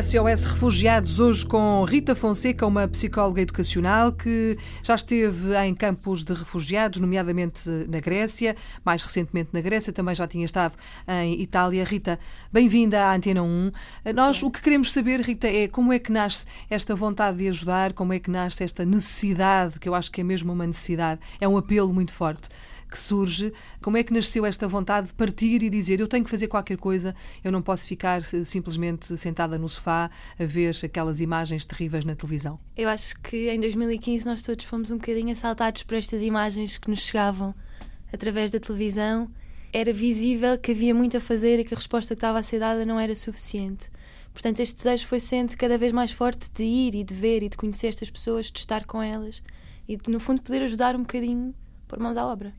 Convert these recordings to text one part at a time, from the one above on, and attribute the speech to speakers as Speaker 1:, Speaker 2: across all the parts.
Speaker 1: SOS Refugiados, hoje com Rita Fonseca, uma psicóloga educacional que já esteve em campos de refugiados, nomeadamente na Grécia, mais recentemente na Grécia, também já tinha estado em Itália. Rita, bem-vinda à Antena 1. Nós o que queremos saber, Rita, é como é que nasce esta vontade de ajudar, como é que nasce esta necessidade, que eu acho que é mesmo uma necessidade, é um apelo muito forte que surge. Como é que nasceu esta vontade de partir e dizer eu tenho que fazer qualquer coisa, eu não posso ficar simplesmente sentada no sofá a ver aquelas imagens terríveis na televisão?
Speaker 2: Eu acho que em 2015 nós todos fomos um bocadinho assaltados por estas imagens que nos chegavam através da televisão. Era visível que havia muito a fazer e que a resposta que estava a ser dada não era suficiente. Portanto, este desejo foi sendo cada vez mais forte de ir e de ver e de conhecer estas pessoas, de estar com elas e de, no fundo, poder ajudar um bocadinho por mãos à obra.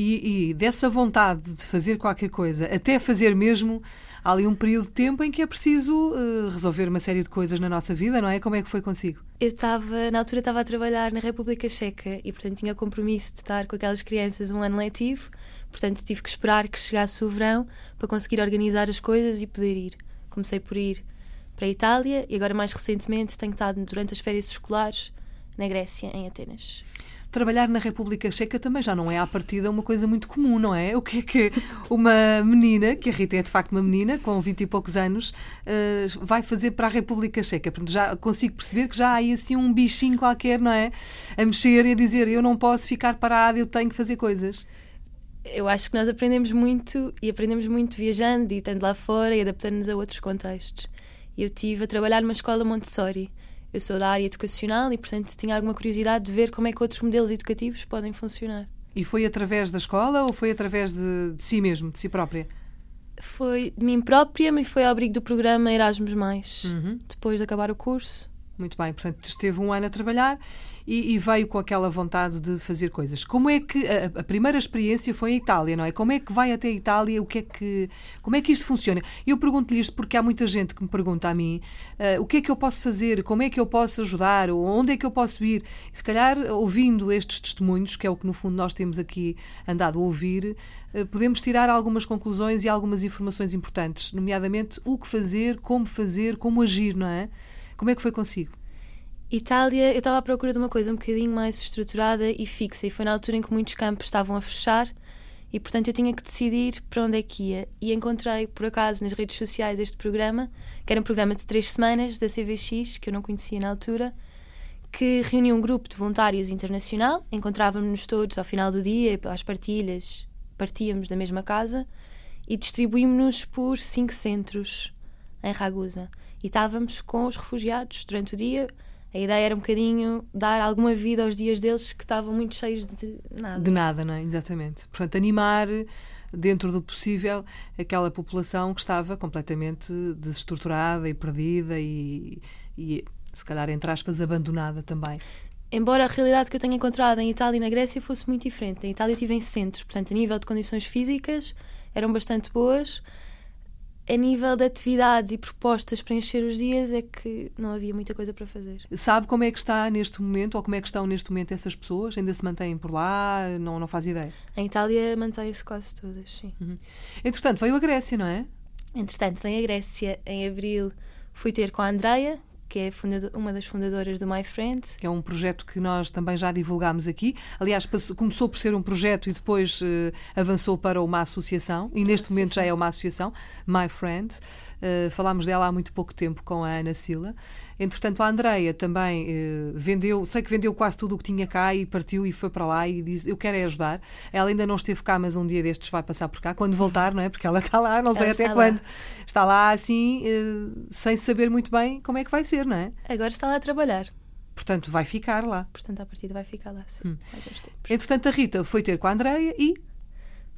Speaker 1: E, e, dessa vontade de fazer qualquer coisa, até fazer mesmo, há ali um período de tempo em que é preciso uh, resolver uma série de coisas na nossa vida, não é? Como é que foi consigo?
Speaker 2: Eu estava, na altura, estava a trabalhar na República Checa e, portanto, tinha compromisso de estar com aquelas crianças um ano letivo, portanto, tive que esperar que chegasse o verão para conseguir organizar as coisas e poder ir. Comecei por ir para a Itália e agora, mais recentemente, tenho estado durante as férias escolares na Grécia, em Atenas
Speaker 1: trabalhar na República Checa também já não é à partida uma coisa muito comum, não é? O que é que uma menina, que a Rita é de facto uma menina, com 20 e poucos anos, uh, vai fazer para a República Checa? Portanto, já consigo perceber que já há aí assim um bichinho qualquer, não é? A mexer e a dizer eu não posso ficar parado, eu tenho que fazer coisas.
Speaker 2: Eu acho que nós aprendemos muito e aprendemos muito viajando e estando lá fora e adaptando-nos a outros contextos. Eu tive a trabalhar numa escola Montessori eu sou da área educacional e, portanto, tinha alguma curiosidade de ver como é que outros modelos educativos podem funcionar.
Speaker 1: E foi através da escola ou foi através de, de si mesmo, de si própria?
Speaker 2: Foi de mim própria, mas foi ao abrigo do programa Erasmus, uhum. depois de acabar o curso.
Speaker 1: Muito bem, portanto, esteve um ano a trabalhar e, e, veio com aquela vontade de fazer coisas. Como é que a, a, primeira experiência foi em Itália, não é? Como é que vai até a Itália? O que é que como é que isto funciona? Eu pergunto-lhe isto porque há muita gente que me pergunta a mim uh, o que é que eu posso fazer, como é que eu posso ajudar, onde é que eu posso ir. E, se calhar ouvindo estes testemunhos, que é o que no fundo nós temos aqui andado a ouvir, uh, podemos tirar algumas conclusões e algumas informações importantes, nomeadamente o que fazer, como fazer, como agir, não é? Como é que foi consigo?
Speaker 2: Itália, eu estava à procura de uma coisa um bocadinho mais estruturada e fixa, e foi na altura em que muitos campos estavam a fechar e, portanto, eu tinha que decidir para onde é que ia. E encontrei, por acaso, nas redes sociais este programa, que era um programa de três semanas da CVX, que eu não conhecia na altura, que reunia um grupo de voluntários internacional, encontrávamos-nos todos ao final do dia, às partilhas, partíamos da mesma casa e distribuímos-nos por cinco centros em Ragusa. E estávamos com os refugiados durante o dia a ideia era um bocadinho dar alguma vida aos dias deles que estavam muito cheios de nada.
Speaker 1: De nada, não é? Exatamente. Portanto, animar dentro do possível aquela população que estava completamente desestruturada e perdida e, e se calhar, entre aspas, abandonada também.
Speaker 2: Embora a realidade que eu tenho encontrado em Itália e na Grécia fosse muito diferente. Em Itália eu estive em centros, portanto, a nível de condições físicas eram bastante boas, a nível de atividades e propostas para encher os dias é que não havia muita coisa para fazer.
Speaker 1: Sabe como é que está neste momento, ou como é que estão neste momento essas pessoas? Ainda se mantêm por lá? Não, não faz ideia?
Speaker 2: Em Itália mantêm-se quase todas, sim.
Speaker 1: Uhum. Entretanto, veio a Grécia, não é?
Speaker 2: Entretanto, vem a Grécia em abril. Fui ter com a Andreia, que é uma das fundadoras do My Friend.
Speaker 1: Que é um projeto que nós também já divulgámos aqui. Aliás, começou por ser um projeto e depois uh, avançou para uma associação, e neste momento já é uma associação, My Friend. Uh, falámos dela há muito pouco tempo com a Ana Sila. Entretanto, a Andreia também uh, vendeu, sei que vendeu quase tudo o que tinha cá e partiu e foi para lá e disse: Eu quero é ajudar. Ela ainda não esteve cá, mas um dia destes vai passar por cá, quando voltar, não é? Porque ela está lá, não sei até quando. Lá. Está lá assim, sem saber muito bem como é que vai ser, não é?
Speaker 2: Agora está lá a trabalhar.
Speaker 1: Portanto, vai ficar lá.
Speaker 2: Portanto, a partida vai ficar lá, sim. Hum. Mais uns tempos.
Speaker 1: Entretanto, a Rita foi ter com a Andreia e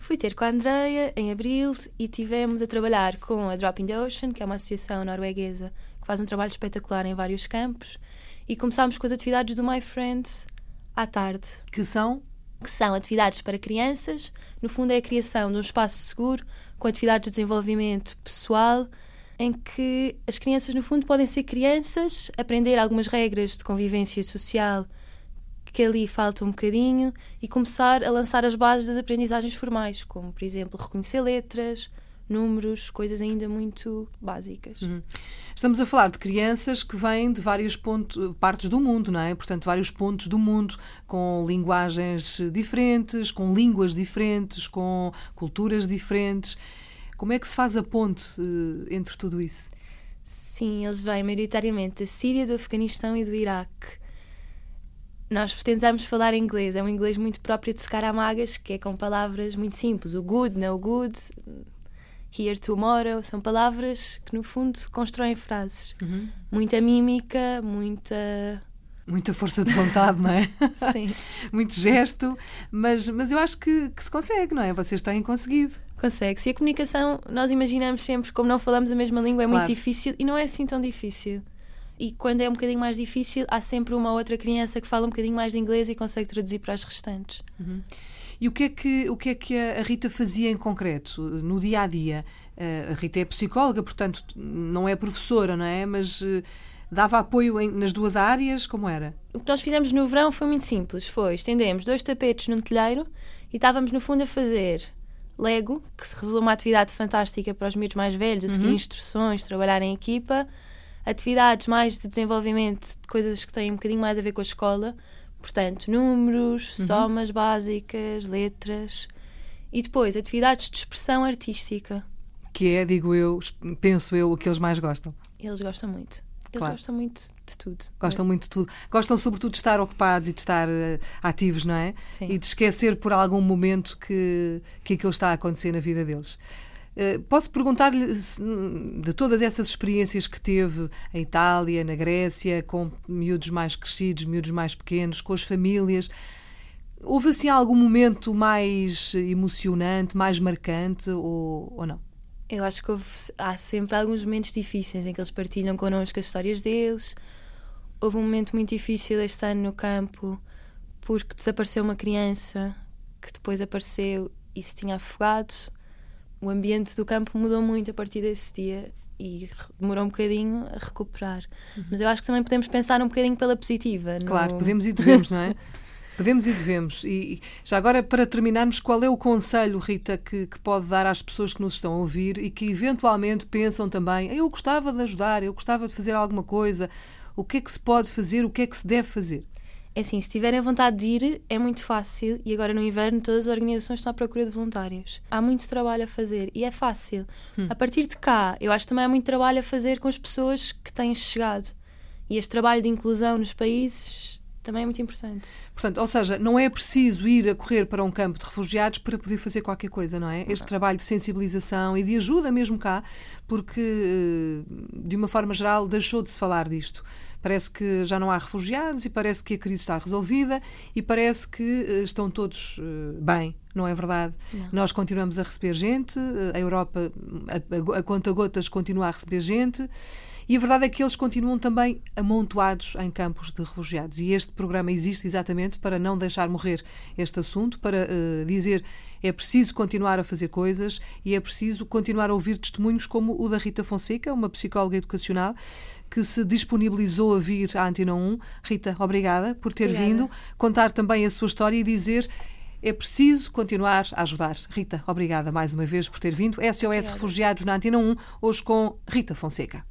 Speaker 2: Fui ter com a Andreia em abril e tivemos a trabalhar com a Drop in the Ocean, que é uma associação norueguesa que faz um trabalho espetacular em vários campos, e começámos com as atividades do My Friends à tarde.
Speaker 1: Que são?
Speaker 2: Que são atividades para crianças. No fundo, é a criação de um espaço seguro com atividades de desenvolvimento pessoal, em que as crianças, no fundo, podem ser crianças, aprender algumas regras de convivência social que ali falta um bocadinho e começar a lançar as bases das aprendizagens formais, como, por exemplo, reconhecer letras, números, coisas ainda muito básicas.
Speaker 1: Uhum. Estamos a falar de crianças que vêm de várias partes do mundo, não é? Portanto, vários pontos do mundo, com linguagens diferentes, com línguas diferentes, com culturas diferentes. Como é que se faz a ponte uh, entre tudo isso?
Speaker 2: Sim, eles vêm maioritariamente da Síria, do Afeganistão e do Iraque. Nós tentamos falar inglês, é um inglês muito próprio de Scaramagas, que é com palavras muito simples. O good, no good, here, tomorrow, são palavras que no fundo constroem frases. Uhum. Muita mímica, muita
Speaker 1: muita força de vontade, não é?
Speaker 2: Sim.
Speaker 1: Muito gesto, mas, mas eu acho que, que se consegue, não é? Vocês têm conseguido.
Speaker 2: Consegue-se. E a comunicação, nós imaginamos sempre, como não falamos a mesma língua, é claro. muito difícil e não é assim tão difícil. E quando é um bocadinho mais difícil, há sempre uma outra criança que fala um bocadinho mais de inglês e consegue traduzir para as restantes.
Speaker 1: Uhum. E o que é que, o que, é que a Rita fazia em concreto, no dia a dia? Eh, a Rita é psicóloga, portanto, não é professora, não é? Mas eh, dava apoio em, nas duas áreas? Como era?
Speaker 2: O que nós fizemos no verão foi muito simples. Foi, estendemos dois tapetes num telheiro e estávamos, no fundo, a fazer Lego, que se revelou uma atividade fantástica para os miúdos mais velhos, a seguir uhum. instruções, trabalhar em equipa. Atividades mais de desenvolvimento de coisas que têm um bocadinho mais a ver com a escola. Portanto, números, uhum. somas básicas, letras. E depois, atividades de expressão artística.
Speaker 1: Que é, digo eu, penso eu, o que eles mais gostam.
Speaker 2: Eles gostam muito. Eles claro. gostam muito de tudo.
Speaker 1: Gostam é. muito de tudo. Gostam, sobretudo, de estar ocupados e de estar uh, ativos, não é?
Speaker 2: Sim.
Speaker 1: E de esquecer por algum momento que, que aquilo está a acontecer na vida deles. Uh, posso perguntar-lhe de todas essas experiências que teve em Itália, na Grécia, com miúdos mais crescidos, miúdos mais pequenos, com as famílias, houve assim algum momento mais emocionante, mais marcante ou, ou não?
Speaker 2: Eu acho que houve, há sempre alguns momentos difíceis em que eles partilham connosco as histórias deles. Houve um momento muito difícil este ano no campo porque desapareceu uma criança que depois apareceu e se tinha afogado. O ambiente do campo mudou muito a partir desse dia e demorou um bocadinho a recuperar. Uhum. Mas eu acho que também podemos pensar um bocadinho pela positiva.
Speaker 1: Claro, podemos e devemos, não é? Podemos e devemos. E já agora, para terminarmos, qual é o conselho, Rita, que, que, pode dar às pessoas que nos estão a ouvir e que eventualmente pensam também: eu gostava de ajudar, eu gostava de fazer alguma coisa. O que é que se pode fazer? O que é que se deve fazer?
Speaker 2: É assim, se tiverem vontade de ir, é muito fácil e agora no inverno todas as organizações estão à procura de voluntários. Há muito trabalho a fazer e é fácil. Hum. A partir de cá, eu acho que também há muito trabalho a fazer com as pessoas que têm chegado. E este trabalho de inclusão nos países também é muito importante.
Speaker 1: Portanto, ou seja, não é preciso ir a correr para um campo de refugiados para poder fazer qualquer coisa, não é? Este trabalho de sensibilização e de ajuda mesmo cá, porque eh, de uma forma geral deixou de se falar disto. Parece que já não há refugiados e parece que a crise está resolvida e parece que eh, estão todos eh, bem, não é verdade? Não. Nós continuamos a receber gente, a Europa, a, a, a conta gotas, continua a receber gente. E a verdade é que eles continuam também amontoados em campos de refugiados. E este programa existe exatamente para não deixar morrer este assunto, para uh, dizer é preciso continuar a fazer coisas e é preciso continuar a ouvir testemunhos como o da Rita Fonseca, uma psicóloga educacional que se disponibilizou a vir à Antena 1. Rita, obrigada por ter obrigada. vindo, contar também a sua história e dizer é preciso continuar a ajudar. Rita, obrigada mais uma vez por ter vindo. SOS obrigada. Refugiados na Antena 1, hoje com Rita Fonseca.